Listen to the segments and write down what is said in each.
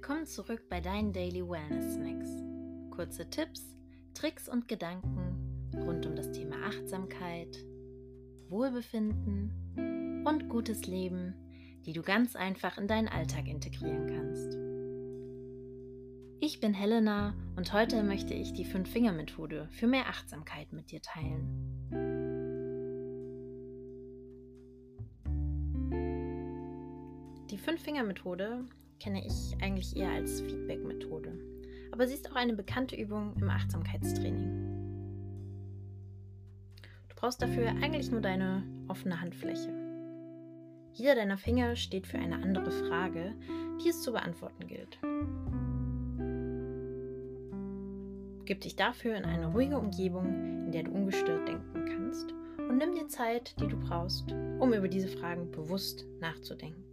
Willkommen zurück bei deinen Daily Wellness Snacks. Kurze Tipps, Tricks und Gedanken rund um das Thema Achtsamkeit, Wohlbefinden und gutes Leben, die du ganz einfach in deinen Alltag integrieren kannst. Ich bin Helena und heute möchte ich die Fünf-Finger-Methode für mehr Achtsamkeit mit dir teilen. Die Fünf-Finger-Methode kenne ich eigentlich eher als Feedback-Methode, aber sie ist auch eine bekannte Übung im Achtsamkeitstraining. Du brauchst dafür eigentlich nur deine offene Handfläche. Jeder deiner Finger steht für eine andere Frage, die es zu beantworten gilt. Gib dich dafür in eine ruhige Umgebung, in der du ungestört denken kannst und nimm dir Zeit, die du brauchst, um über diese Fragen bewusst nachzudenken.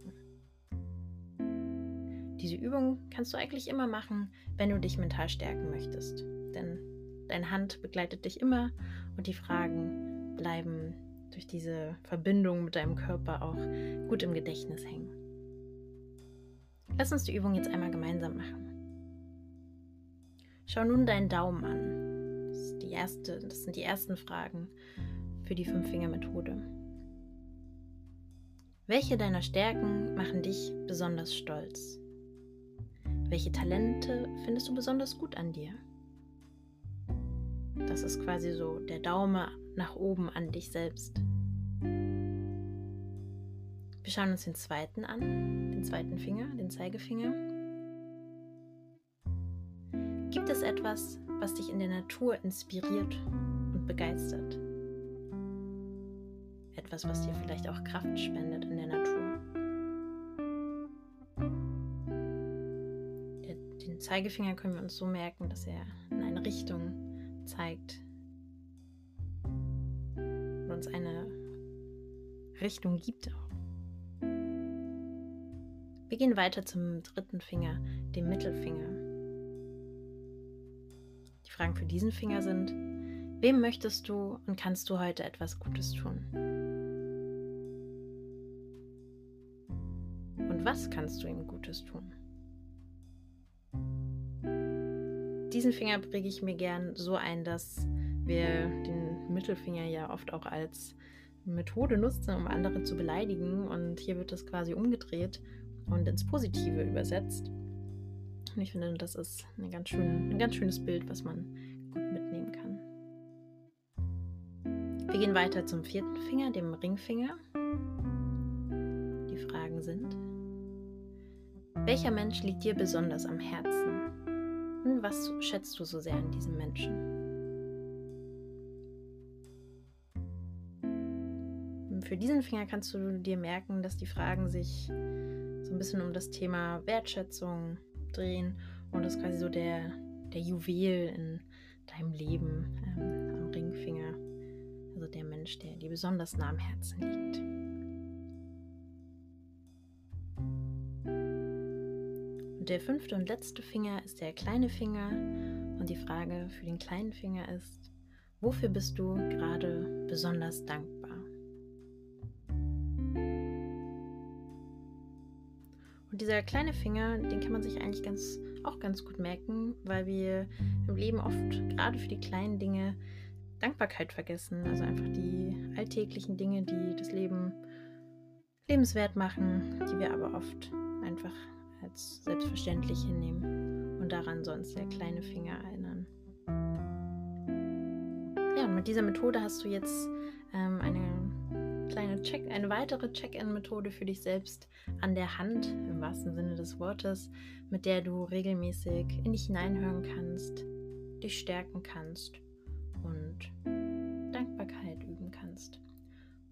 Diese Übung kannst du eigentlich immer machen, wenn du dich mental stärken möchtest. Denn deine Hand begleitet dich immer und die Fragen bleiben durch diese Verbindung mit deinem Körper auch gut im Gedächtnis hängen. Lass uns die Übung jetzt einmal gemeinsam machen. Schau nun deinen Daumen an. Das, die erste, das sind die ersten Fragen für die Fünf-Finger-Methode. Welche deiner Stärken machen dich besonders stolz? Welche Talente findest du besonders gut an dir? Das ist quasi so der Daumen nach oben an dich selbst. Wir schauen uns den zweiten an, den zweiten Finger, den Zeigefinger. Gibt es etwas, was dich in der Natur inspiriert und begeistert? Etwas, was dir vielleicht auch Kraft spendet in der Natur? Zeigefinger können wir uns so merken, dass er in eine Richtung zeigt und uns eine Richtung gibt. Wir gehen weiter zum dritten Finger, dem Mittelfinger. Die Fragen für diesen Finger sind, wem möchtest du und kannst du heute etwas Gutes tun? Und was kannst du ihm Gutes tun? Diesen Finger präge ich mir gern so ein, dass wir den Mittelfinger ja oft auch als Methode nutzen, um andere zu beleidigen. Und hier wird das quasi umgedreht und ins Positive übersetzt. Und ich finde, das ist ganz schön, ein ganz schönes Bild, was man gut mitnehmen kann. Wir gehen weiter zum vierten Finger, dem Ringfinger. Die Fragen sind, welcher Mensch liegt dir besonders am Herzen? Was schätzt du so sehr an diesem Menschen? Für diesen Finger kannst du dir merken, dass die Fragen sich so ein bisschen um das Thema Wertschätzung drehen und das ist quasi so der, der Juwel in deinem Leben ähm, am Ringfinger. Also der Mensch, der dir besonders nah am Herzen liegt. Der fünfte und letzte Finger ist der kleine Finger und die Frage für den kleinen Finger ist, wofür bist du gerade besonders dankbar? Und dieser kleine Finger, den kann man sich eigentlich ganz, auch ganz gut merken, weil wir im Leben oft gerade für die kleinen Dinge Dankbarkeit vergessen. Also einfach die alltäglichen Dinge, die das Leben lebenswert machen, die wir aber oft einfach als selbstverständlich hinnehmen und daran sonst der kleine Finger erinnern. Ja, und mit dieser Methode hast du jetzt ähm, eine kleine Check, eine weitere Check-in-Methode für dich selbst an der Hand, im wahrsten Sinne des Wortes, mit der du regelmäßig in dich hineinhören kannst, dich stärken kannst und Dankbarkeit üben kannst.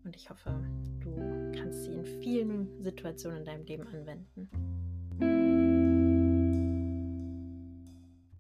Und ich hoffe, du kannst sie in vielen Situationen in deinem Leben anwenden.